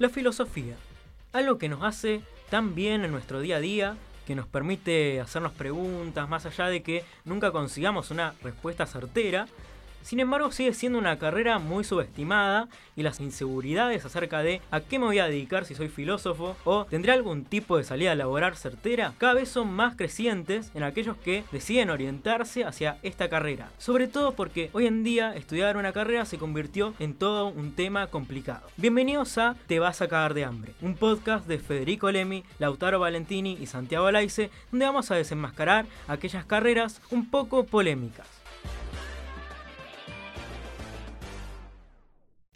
La filosofía, algo que nos hace tan bien en nuestro día a día, que nos permite hacernos preguntas más allá de que nunca consigamos una respuesta certera, sin embargo, sigue siendo una carrera muy subestimada y las inseguridades acerca de a qué me voy a dedicar si soy filósofo o tendré algún tipo de salida laboral certera cada vez son más crecientes en aquellos que deciden orientarse hacia esta carrera. Sobre todo porque hoy en día estudiar una carrera se convirtió en todo un tema complicado. Bienvenidos a Te vas a cagar de hambre, un podcast de Federico Lemi, Lautaro Valentini y Santiago Alaice, donde vamos a desenmascarar aquellas carreras un poco polémicas.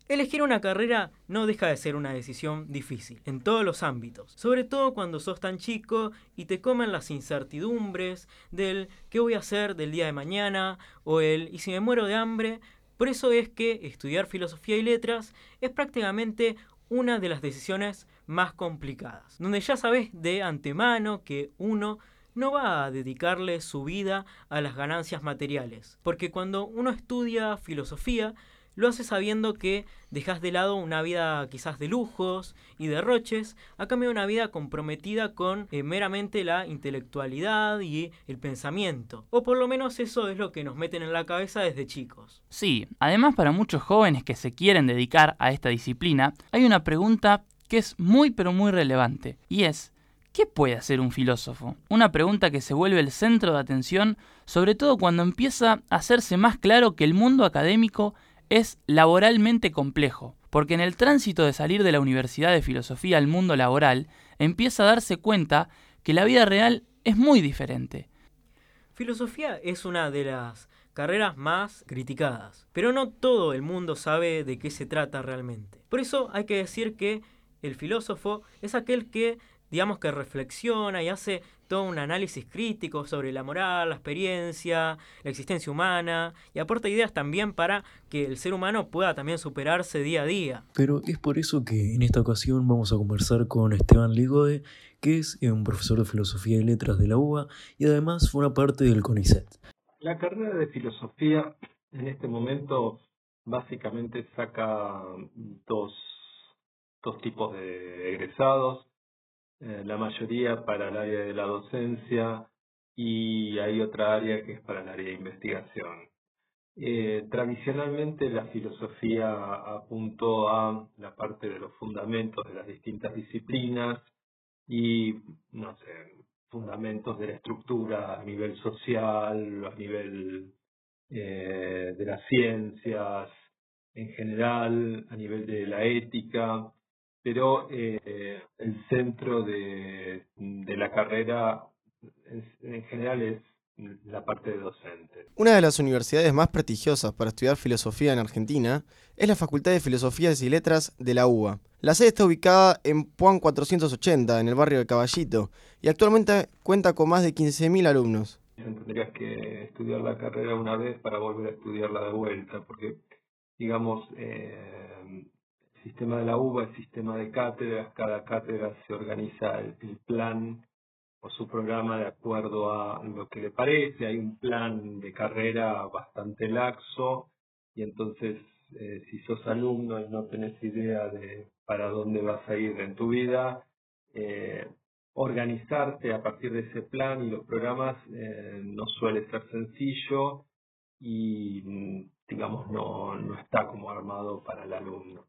Elegir una carrera no deja de ser una decisión difícil, en todos los ámbitos, sobre todo cuando sos tan chico y te comen las incertidumbres del qué voy a hacer del día de mañana o el y si me muero de hambre. Por eso es que estudiar filosofía y letras es prácticamente una de las decisiones más complicadas, donde ya sabes de antemano que uno no va a dedicarle su vida a las ganancias materiales, porque cuando uno estudia filosofía, lo hace sabiendo que dejas de lado una vida quizás de lujos y derroches a cambio de una vida comprometida con eh, meramente la intelectualidad y el pensamiento. O por lo menos eso es lo que nos meten en la cabeza desde chicos. Sí, además para muchos jóvenes que se quieren dedicar a esta disciplina, hay una pregunta que es muy pero muy relevante y es ¿Qué puede hacer un filósofo? Una pregunta que se vuelve el centro de atención, sobre todo cuando empieza a hacerse más claro que el mundo académico es laboralmente complejo, porque en el tránsito de salir de la Universidad de Filosofía al mundo laboral, empieza a darse cuenta que la vida real es muy diferente. Filosofía es una de las carreras más criticadas, pero no todo el mundo sabe de qué se trata realmente. Por eso hay que decir que el filósofo es aquel que digamos que reflexiona y hace todo un análisis crítico sobre la moral, la experiencia, la existencia humana y aporta ideas también para que el ser humano pueda también superarse día a día. Pero es por eso que en esta ocasión vamos a conversar con Esteban Ligode, que es un profesor de filosofía y letras de la UBA y además forma parte del CONICET. La carrera de filosofía en este momento básicamente saca dos, dos tipos de egresados eh, la mayoría para el área de la docencia y hay otra área que es para el área de investigación. Eh, tradicionalmente la filosofía apuntó a la parte de los fundamentos de las distintas disciplinas y, no sé, fundamentos de la estructura a nivel social, a nivel eh, de las ciencias en general, a nivel de la ética, pero eh, el centro de, la carrera en general es la parte de docente. Una de las universidades más prestigiosas para estudiar filosofía en Argentina es la Facultad de Filosofías y Letras de la UBA. La sede está ubicada en Puan 480, en el barrio de Caballito, y actualmente cuenta con más de 15.000 alumnos. Tendrías que estudiar la carrera una vez para volver a estudiarla de vuelta, porque, digamos, eh, sistema de la UBA, el sistema de cátedras, cada cátedra se organiza el, plan o su programa de acuerdo a lo que le parece, hay un plan de carrera bastante laxo y entonces eh, si sos alumno y no tenés idea de para dónde vas a ir en tu vida, eh, organizarte a partir de ese plan y los programas eh, no suele ser sencillo y mm, digamos no, no está como armado para el alumno.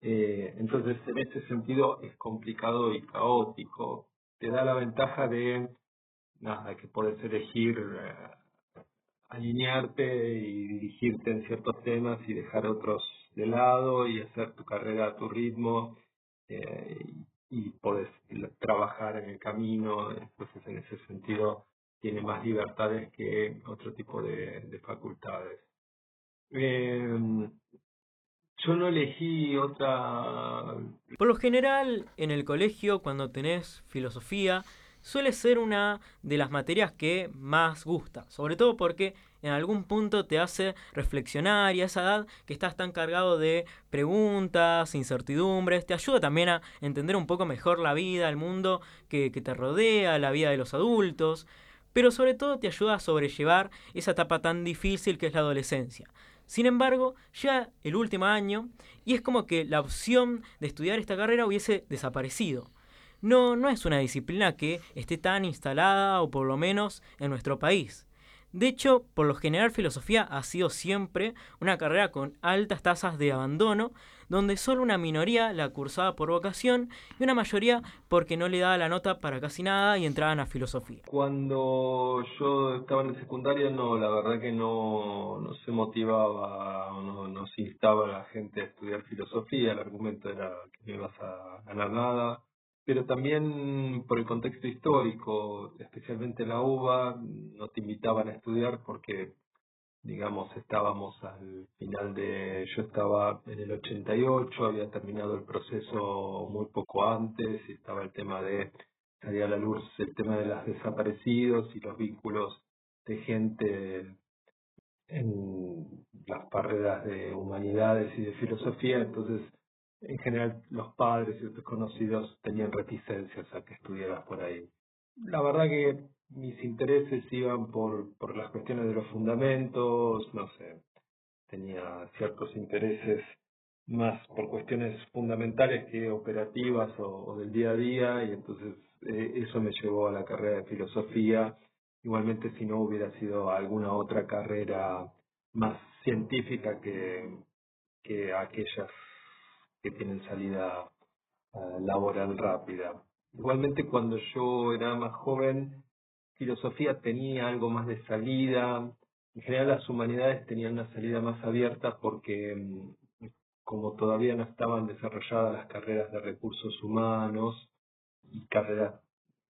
Eh, entonces, en ese sentido es complicado y caótico. Te da la ventaja de, nada, que puedes elegir eh, alinearte y dirigirte en ciertos temas y dejar otros de lado y hacer tu carrera a tu ritmo eh, y, puedes trabajar en el camino. Entonces, en ese sentido, tiene más libertades que otro tipo de, de facultades. Eh, yo no elegí otra... Por lo general, en el colegio, cuando tenés filosofía, suele ser una de las materias que más gusta, sobre todo porque en algún punto te hace reflexionar y a esa edad que estás tan cargado de preguntas, incertidumbres, te ayuda también a entender un poco mejor la vida, el mundo que, que te rodea, la vida de los adultos, pero sobre todo te ayuda a sobrellevar esa etapa tan difícil que es la adolescencia Sin embargo, ya el último año, y es como que la opción de estudiar esta carrera hubiese desaparecido. No, no es una disciplina que esté tan instalada, o por lo menos en nuestro país. De hecho, por lo general filosofía ha sido siempre una carrera con altas tasas de abandono, donde solo una minoría la cursaba por vocación y una mayoría porque no le daba la nota para casi nada y entraban a filosofía. Cuando yo estaba en el secundario, no, la verdad que no, no se motivaba, no, no se instaba a la gente a estudiar filosofía, el argumento era que no ibas a ganar nada pero también por el contexto histórico, especialmente la UBA, no te invitaban a estudiar porque, digamos, estábamos al final de, yo estaba en el 88, había terminado el proceso muy poco antes, y estaba el tema de, salía a la luz el tema de los desaparecidos y los vínculos de gente en las carreras de humanidades y de filosofía, entonces en general los padres y otros conocidos tenían reticencias a que estudiaras por ahí. La verdad que mis intereses iban por, por las cuestiones de los fundamentos, no sé, tenía ciertos intereses más por cuestiones fundamentales que operativas o, del día a día y entonces eh, eso me llevó a la carrera de filosofía. Igualmente si no hubiera sido alguna otra carrera más científica que, que aquellas que tienen salida eh, laboral rápida. Igualmente cuando yo era más joven, filosofía tenía algo más de salida, en general las humanidades tenían una salida más abierta porque mm, como todavía no estaban desarrolladas las carreras de recursos humanos y carreras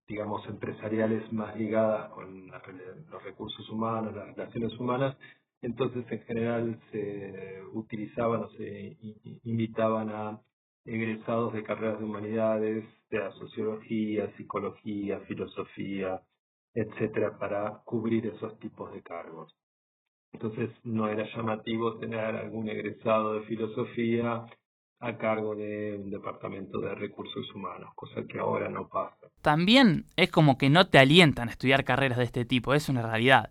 digamos empresariales más ligadas con los recursos humanos, las relaciones humanas, entonces, en general, se utilizaban o se invitaban a egresados de carreras de humanidades, de la sociología, psicología, filosofía, etcétera, para cubrir esos tipos de cargos. Entonces, no era llamativo tener algún egresado de filosofía a cargo de un departamento de recursos humanos, cosa que ahora no pasa. También es como que no te alientan a estudiar carreras de este tipo, es una realidad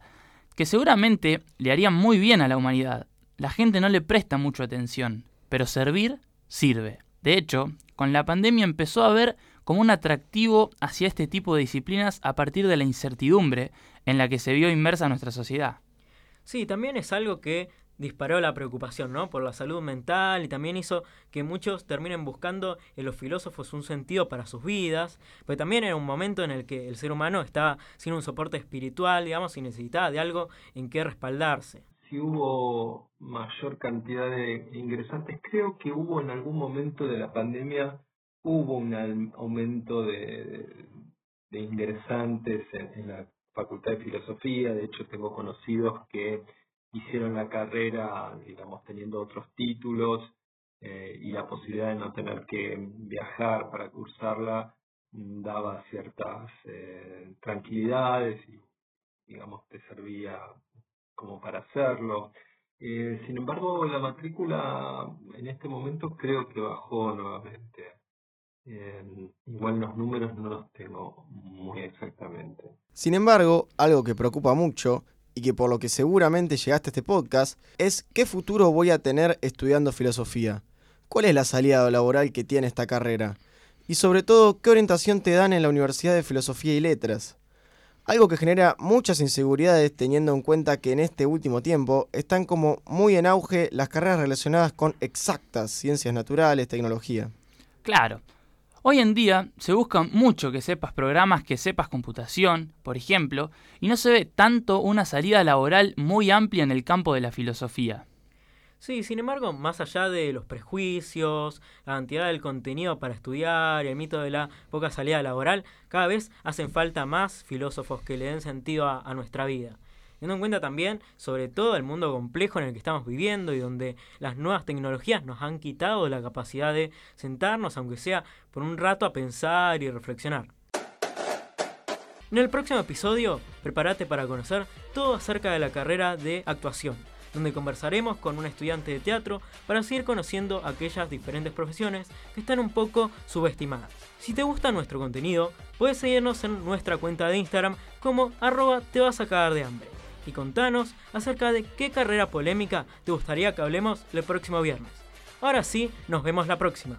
que seguramente le harían muy bien a la humanidad. La gente no le presta mucha atención, pero servir sirve. De hecho, con la pandemia empezó a ver como un atractivo hacia este tipo de disciplinas a partir de la incertidumbre en la que se vio inmersa nuestra sociedad. Sí, también es algo que disparó la preocupación ¿no? por la salud mental y también hizo que muchos terminen buscando en los filósofos un sentido para sus vidas, pero también era un momento en el que el ser humano estaba sin un soporte espiritual, digamos, y necesitaba de algo en que respaldarse. Si hubo mayor cantidad de ingresantes, creo que hubo en algún momento de la pandemia, hubo un aumento de, ingresantes en la Facultad de Filosofía, de hecho tengo conocidos que hicieron la carrera, digamos, teniendo otros títulos eh, y la posibilidad de no tener que viajar para cursarla daba ciertas eh, tranquilidades y, digamos, te servía como para hacerlo. Eh, sin embargo, la matrícula en este momento creo que bajó nuevamente. Igual los números no los tengo muy exactamente. Sin embargo, algo que preocupa mucho y que por lo que seguramente llegaste a este podcast, es qué futuro voy a tener estudiando filosofía. ¿Cuál es la salida laboral que tiene esta carrera? Y sobre todo, ¿qué orientación te dan en la Universidad de Filosofía y Letras? Algo que genera muchas inseguridades teniendo en cuenta que en este último tiempo están como muy en auge las carreras relacionadas con exactas, ciencias naturales, tecnología. Claro, Hoy en día se busca mucho que sepas programas, que sepas computación, por ejemplo, y no se ve tanto una salida laboral muy amplia en el campo de la filosofía. Sí, sin embargo, más allá de los prejuicios, la cantidad del contenido para estudiar y el mito de la poca salida laboral, cada vez hacen falta más filósofos que le den sentido a, a nuestra vida teniendo en cuenta también, sobre todo, el mundo complejo en el que estamos viviendo y donde las nuevas tecnologías nos han quitado la capacidad de sentarnos, aunque sea por un rato, a pensar y reflexionar. En el próximo episodio, prepárate para conocer todo acerca de la carrera de actuación, donde conversaremos con un estudiante de teatro para seguir conociendo aquellas diferentes profesiones que están un poco subestimadas. Si te gusta nuestro contenido, puedes seguirnos en nuestra cuenta de Instagram como arroba te vas a cagar de hambre. Y contanos acerca de qué carrera polémica te gustaría que hablemos el próximo viernes. Ahora sí, nos vemos la próxima.